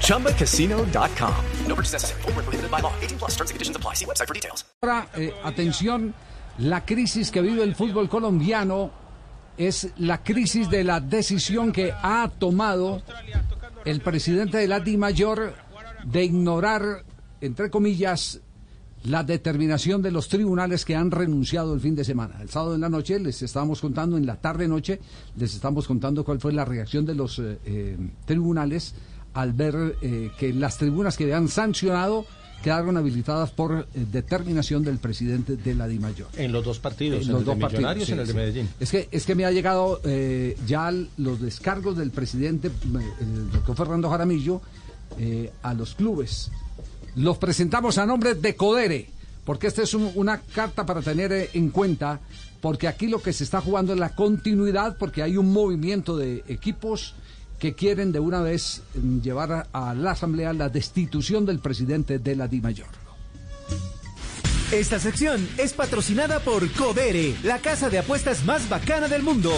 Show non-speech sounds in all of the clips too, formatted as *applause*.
ChumbaCasino.com. No purchase necessary. Full prohibited by law. 18 plus terms and conditions apply. See website for details. Ahora, eh, atención, la crisis que vive el fútbol colombiano es la crisis de la decisión que ha tomado el presidente de la DIMAYOR de ignorar, entre comillas, la determinación de los tribunales que han renunciado el fin de semana. El sábado en la noche les estábamos contando, en la tarde-noche, les estamos contando cuál fue la reacción de los eh, eh, tribunales al ver eh, que las tribunas que habían sancionado quedaron habilitadas por eh, determinación del presidente de la DIMAYOR. En los dos partidos, En los el dos de Millonarios y en el de sí. Medellín. Es que, es que me ha llegado eh, ya los descargos del presidente, el doctor Fernando Jaramillo, eh, a los clubes. Los presentamos a nombre de Codere, porque esta es un- una carta para tener en cuenta, porque aquí lo que se está jugando es la continuidad, porque hay un movimiento de equipos que quieren de una vez mm, llevar a, la Asamblea la destitución del presidente de la DIMAYOR. Esta sección es patrocinada por Codere, la casa de apuestas más bacana del mundo.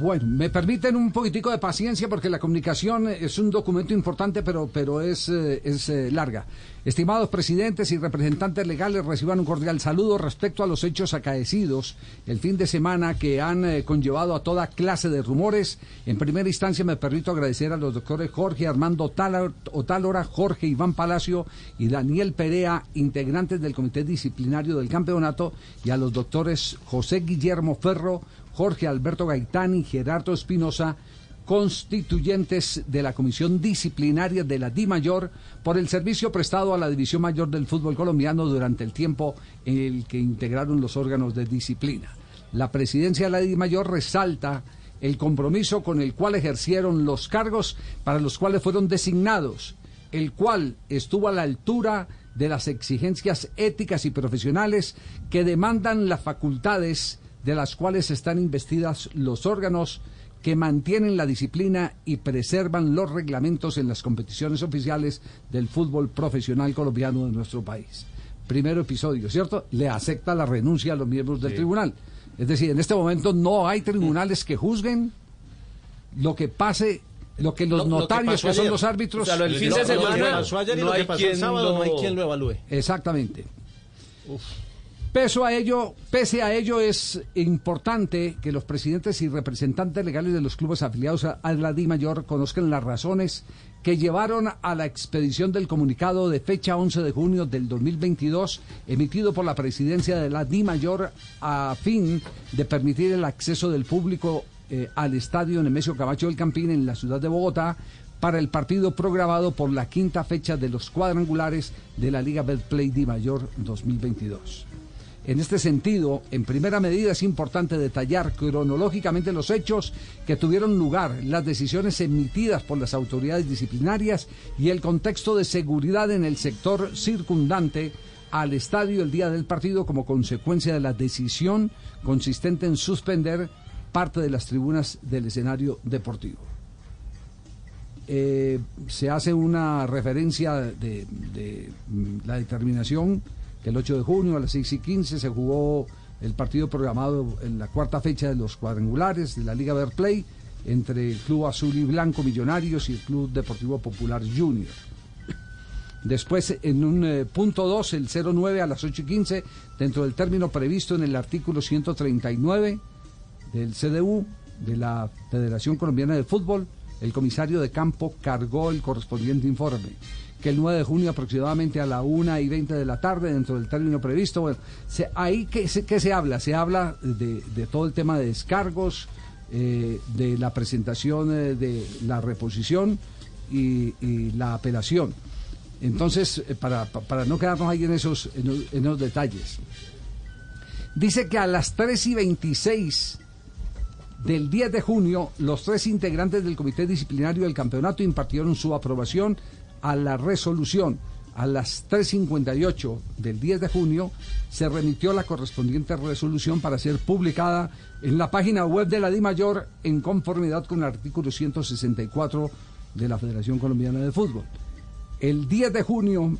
Bueno, me permiten un poquitico de paciencia porque la comunicación es un documento importante, pero, pero es, eh, es eh, larga. Estimados presidentes y representantes legales, reciban un cordial saludo respecto a los hechos acaecidos el fin de semana que han eh, conllevado a toda clase de rumores. En primera instancia me permito agradecer a los doctores Jorge Armando Otálora, Jorge Iván Palacio y Daniel Perea, integrantes del Comité Disciplinario del Campeonato, y a los doctores José Guillermo Ferro, Jorge Alberto Gaitán y Gerardo Espinosa, constituyentes de la Comisión Disciplinaria de la DIMAYOR por el servicio prestado a la División Mayor del Fútbol Colombiano durante el tiempo en el que integraron los órganos de disciplina. La presidencia de la DIMAYOR resalta el compromiso con el cual ejercieron los cargos para los cuales fueron designados, el cual estuvo a la altura de las exigencias éticas y profesionales que demandan las facultades de las cuales están investidas los órganos que mantienen la disciplina y preservan los reglamentos en las competiciones oficiales del fútbol profesional colombiano de nuestro país. Primero episodio, ¿cierto? Le acepta la renuncia a los miembros del tribunal. Es decir, en este momento no hay tribunales que juzguen lo que pase, lo que los Lo- lo que notarios, que, son ayer. los árbitros... O sea, fin de semana no hay quien lo- evalúe. Exactamente. Peso a ello, pese a ello, es importante que los presidentes y representantes legales de los clubes afiliados a, la DIMAYOR conozcan las razones que llevaron a la expedición del comunicado de fecha 11 de junio del 2022 emitido por la presidencia de la DIMAYOR a fin de permitir el acceso del público eh, al estadio Nemesio Camacho del Campín en la ciudad de Bogotá para el partido programado por la quinta fecha de los cuadrangulares de la Liga Betplay Di Mayor 2022. En este sentido, en primera medida es importante detallar cronológicamente los hechos que tuvieron lugar, las decisiones emitidas por las autoridades disciplinarias y el contexto de seguridad en el sector circundante al estadio el día del partido como consecuencia de la decisión consistente en suspender parte de las tribunas del escenario deportivo. Eh, se hace una referencia de, de, mm, la determinación que el 8 de junio a las 6 y 15 se jugó el partido programado en la cuarta fecha de los cuadrangulares de la Liga Verplay entre el Club Azul y Blanco Millonarios y el Club Deportivo Popular Junior. Después, en un eh, punto 2, el 09 a las 8 y 15, dentro del término previsto en el artículo 139 del CDU, de la Federación Colombiana de Fútbol, el comisario de campo cargó el correspondiente informe. Que el 9 de junio aproximadamente a la 1 y 20 de la tarde, dentro del término previsto, bueno, ahí que se, ¿qué se habla? Se habla de, de todo el tema de descargos, eh, de la presentación eh, de la reposición y, la apelación. Entonces, eh, para, pa- para no quedarnos ahí en esos, en, en los detalles. Dice que a las 3 y 26 del 10 de junio, los tres integrantes del Comité Disciplinario del Campeonato impartieron su aprobación a la resolución. a las 3.58 del 10 de junio se remitió la correspondiente resolución para ser publicada en la página web de la DIMAYOR en conformidad con el artículo 164 de la Federación Colombiana de Fútbol. El 10 de junio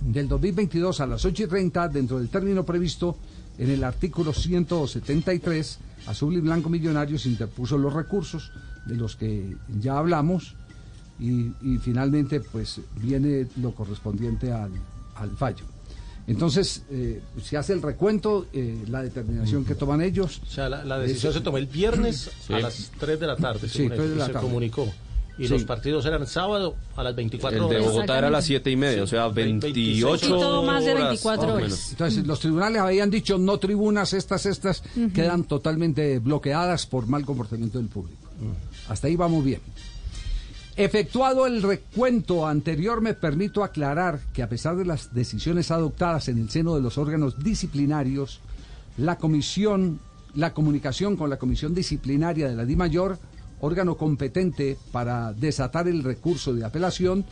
del 2022 a las 8 y 30, dentro del término previsto en el artículo 173, Azul y Blanco Millonarios interpuso los recursos de los que ya hablamos y, finalmente pues viene lo correspondiente al, fallo. Entonces, eh, se hace el recuento, eh, la determinación que toman ellos. O sea, la, decisión se tomó el viernes *clears throat* a las 3 de la tarde, sí, se comunicó. Y los partidos eran sábado a las 24 horas. El de Bogotá era a las 7 y media, o sea, 28 todo más de 24 horas. Entonces, los tribunales habían dicho no tribunas, estas, estas, quedan totalmente bloqueadas por mal comportamiento del público. Hasta ahí vamos bien. Efectuado el recuento anterior, me permito aclarar que a pesar de las decisiones adoptadas en el seno de los órganos disciplinarios, la comisión, la comunicación con la comisión disciplinaria de la Di Mayor órgano competente para desatar el recurso de apelación,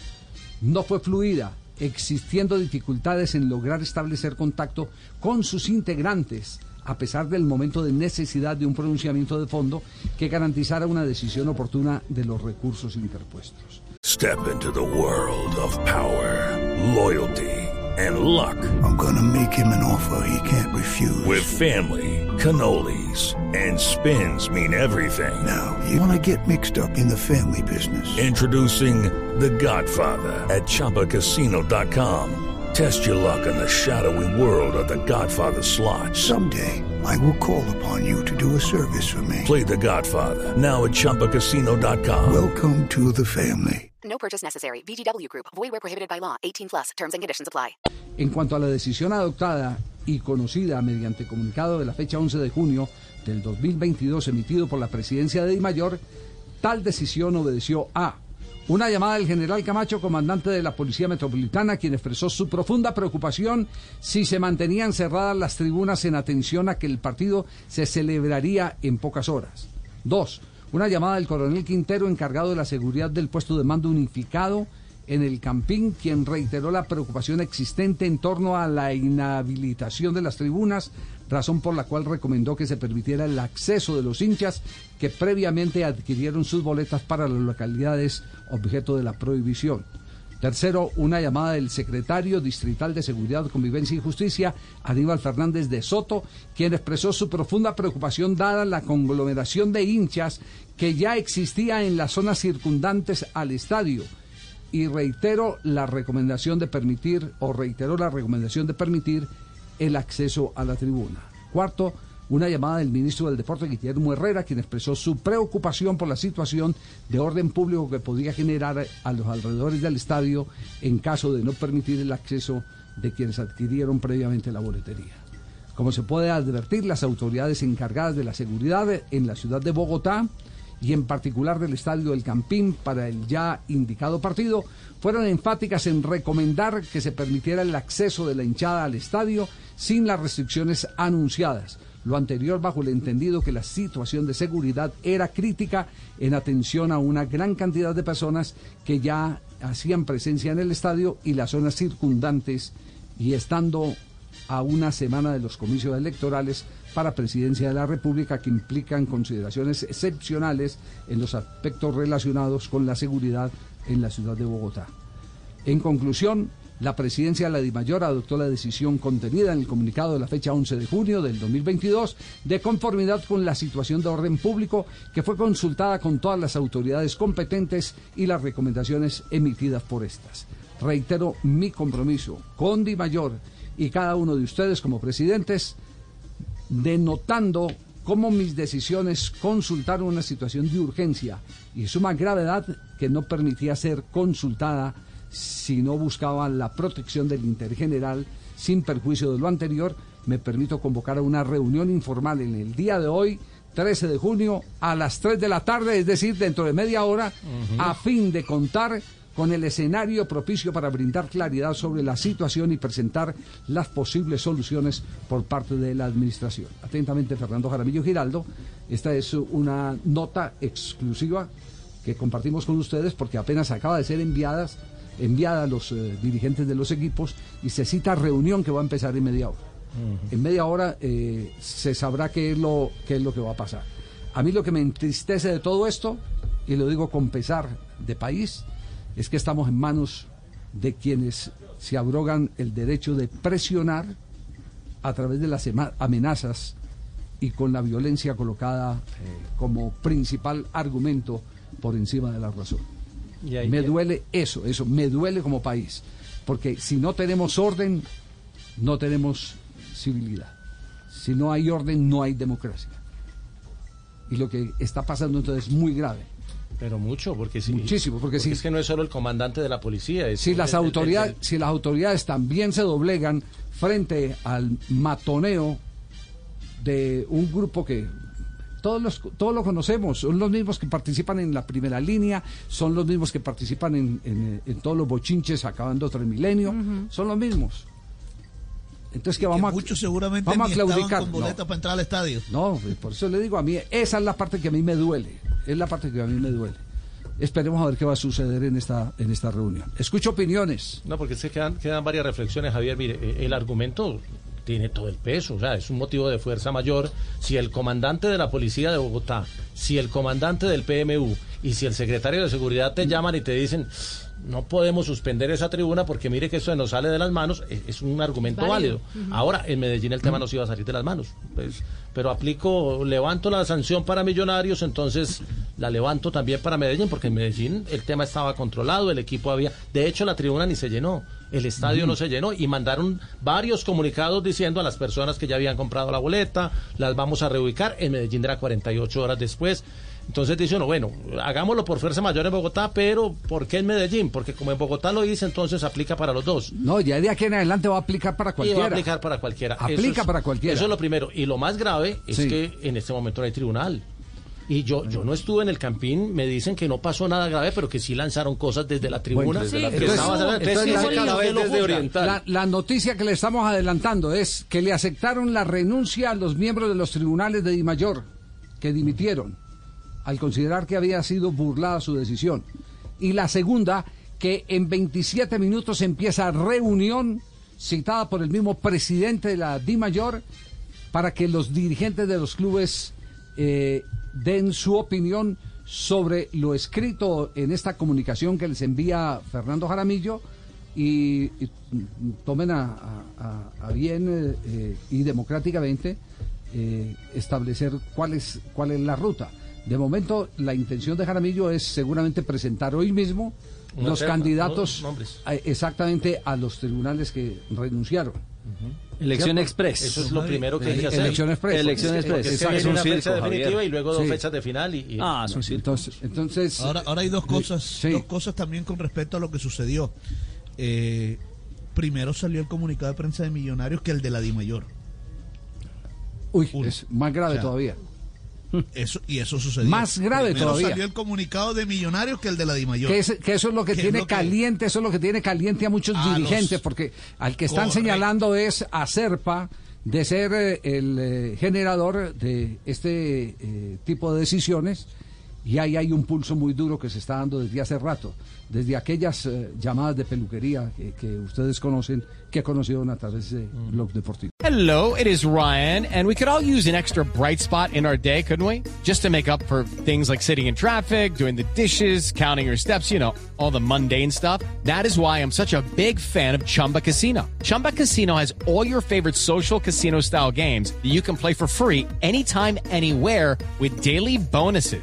no fue fluida, existiendo dificultades en lograr establecer contacto con sus integrantes, a pesar del momento de necesidad de un pronunciamiento de fondo que garantizara una decisión oportuna de los recursos interpuestos. Step into the world of power, loyalty and luck. I'm gonna make him an offer he can't refuse. With family cannolis, and spins mean everything. Now, you want to get mixed up in the family business. Introducing The Godfather at Choppacasino.com. Test your luck in the shadowy world of The Godfather slot. Someday, I will call upon you to do a service for me. Play The Godfather now at Choppacasino.com. Welcome to the family. No purchase necessary. VGW Group. Void where prohibited by law. 18 plus. Terms and conditions apply. En cuanto a la decisión adoptada y conocida mediante comunicado de la fecha 11 de junio del 2022 emitido por la presidencia de Di Mayor, tal decisión obedeció a una llamada del general Camacho, comandante de la Policía Metropolitana, quien expresó su profunda preocupación si se mantenían cerradas las tribunas en atención a que el partido se celebraría en pocas horas. Dos, una llamada del coronel Quintero, encargado de la seguridad del puesto de mando unificado en el Campín, quien reiteró la preocupación existente en torno a la inhabilitación de las tribunas, razón por la cual recomendó que se permitiera el acceso de los hinchas que previamente adquirieron sus boletas para las localidades objeto de la prohibición. Tercero, una llamada del secretario distrital de Seguridad, Convivencia y Justicia, Aníbal Fernández de Soto, quien expresó su profunda preocupación dada la conglomeración de hinchas que ya existía en las zonas circundantes al estadio y reitero la recomendación de permitir, o reiteró la recomendación de permitir el acceso a la tribuna. Cuarto, una llamada del ministro del Deporte, Guillermo Herrera, quien expresó su preocupación por la situación de orden público que podría generar a los alrededores del estadio en caso de no permitir el acceso de quienes adquirieron previamente la boletería. Como se puede advertir, las autoridades encargadas de la seguridad en la ciudad de Bogotá y en particular del Estadio del Campín para el ya indicado partido, fueron enfáticas en recomendar que se permitiera el acceso de la hinchada al estadio sin las restricciones anunciadas. Lo anterior bajo el entendido que la situación de seguridad era crítica en atención a una gran cantidad de personas que ya hacían presencia en el estadio y las zonas circundantes y estando a una semana de los comicios electorales para presidencia de la República que implican consideraciones excepcionales en los aspectos relacionados con la seguridad en la ciudad de Bogotá. En conclusión, la presidencia de la DIMAYOR adoptó la decisión contenida en el comunicado de la fecha 11 de junio del 2022 de conformidad con la situación de orden público que fue consultada con todas las autoridades competentes y las recomendaciones emitidas por estas. Reitero mi compromiso con DIMAYOR y cada uno de ustedes como presidentes denotando cómo mis decisiones consultaron una situación de urgencia y suma gravedad que no permitía ser consultada si no buscaba la protección del interés general sin perjuicio de lo anterior, me permito convocar a una reunión informal en el día de hoy, 13 de junio, a las 3 de la tarde, es decir, dentro de media hora, a fin de contar con el escenario propicio para brindar claridad sobre la situación y presentar las posibles soluciones por parte de la Administración. Atentamente, Fernando Jaramillo Giraldo. Esta es una nota exclusiva que compartimos con ustedes porque apenas acaba de ser enviadas enviada a los eh, dirigentes de los equipos y se cita reunión que va a empezar en media hora. En media hora eh, se sabrá qué es, lo, qué es lo que va a pasar. A mí lo que me entristece de todo esto, y lo digo con pesar de país, es que estamos en manos de quienes se abrogan el derecho de presionar a través de las amenazas y con la violencia colocada eh, como principal argumento por encima de la razón. Me duele eso, eso, me duele como país, porque si no tenemos orden, no tenemos civilidad. Si no hay orden, no hay democracia. Y lo que está pasando entonces es muy grave. Pero mucho, porque sí. Muchísimo, porque, si, es que no es solo el comandante de la policía. Es si, las autoridades, si las autoridades también se doblegan frente al matoneo de un grupo que todos los, todos lo conocemos, son los mismos que participan en la primera línea, son los mismos que participan en, en, todos los bochinches acabando otro milenio, son los mismos. Entonces que vamos muchos seguramente vamos a claudicar. con boleta para entrar al estadio. No, por eso le digo a mí, esa es la parte que a mí me duele, es la parte que a mí me duele. Esperemos a ver qué va a suceder en esta en esta reunión. Escucho opiniones. No, porque se quedan, quedan varias reflexiones, Javier. Mire, eh, el argumento tiene todo el peso, o sea, es un motivo de fuerza mayor. Si el comandante de la policía de Bogotá, si el comandante del PMU y si el secretario de seguridad te llaman y te dicen, no podemos suspender esa tribuna porque mire que eso nos sale de las manos, es, un argumento válido. Ahora, en Medellín el tema no se iba a salir de las manos. Pues, pero aplico, levanto la sanción para millonarios, entonces la levanto también para Medellín, porque en Medellín el tema estaba controlado, el equipo había, de hecho la tribuna ni se llenó, el estadio no se llenó y mandaron varios comunicados diciendo a las personas que ya habían comprado la boleta, las vamos a reubicar, en Medellín era 48 horas después. Entonces dice uno, bueno, hagámoslo por fuerza mayor en Bogotá, pero ¿por qué en Medellín? Porque como en Bogotá lo hice, entonces aplica para los dos. No, ya de aquí en adelante va a aplicar para cualquiera. Y va a aplicar para cualquiera. Aplica para cualquiera. Eso es lo primero. Y lo más grave es que en este momento no hay tribunal. Y yo, yo no estuve en el campín, me dicen que no pasó nada grave, pero que sí lanzaron cosas desde la tribuna. la, noticia que le estamos adelantando es que le aceptaron la renuncia a los miembros de los tribunales de Di Mayor, que dimitieron al considerar que había sido burlada su decisión. Y la segunda, que en 27 minutos empieza reunión citada por el mismo presidente de la Di Mayor para que los dirigentes de los clubes eh, den su opinión sobre lo escrito en esta comunicación que les envía Fernando Jaramillo y, tomen a, bien eh, eh, y democráticamente establecer cuál es, cuál es la ruta. De momento, la intención de Jaramillo es seguramente presentar hoy mismo los candidatos exactamente a los tribunales que renunciaron. Elección Express. Eso es lo primero que hay que hacer. Elección Express. Elección Express. Es, una fecha definitiva y luego dos fechas de final. Y, Ah, son entonces, entonces, ahora, ahora hay dos cosas, dos cosas también con respecto a lo que sucedió. Eh, primero salió el comunicado de prensa de Millonarios que el de la DIMAYOR. Uy, es más grave todavía. Eso, y eso sucedió. Más grave todavía. salió el comunicado de Millonarios que el de la Dimayor. Que, que eso es lo que tiene caliente, eso es lo que tiene caliente a muchos dirigentes, porque al que están señalando es a Serpa de ser eh, el eh, generador de este eh, tipo de decisiones y ahí hay un pulso muy duro que se está dando desde hace rato, desde aquellas uh, llamadas de peluquería que, que, ustedes conocen, que conocieron a través de Blog Deportivo. Hello, it is Ryan, and we could all use an extra bright spot in our day, couldn't we? Just to make up for things like sitting in traffic, doing the dishes, counting your steps, you know, all the mundane stuff. That is why I'm such a big fan of Chumba Casino. Chumba Casino has all your favorite social casino style games that you can play for free anytime, anywhere with daily bonuses.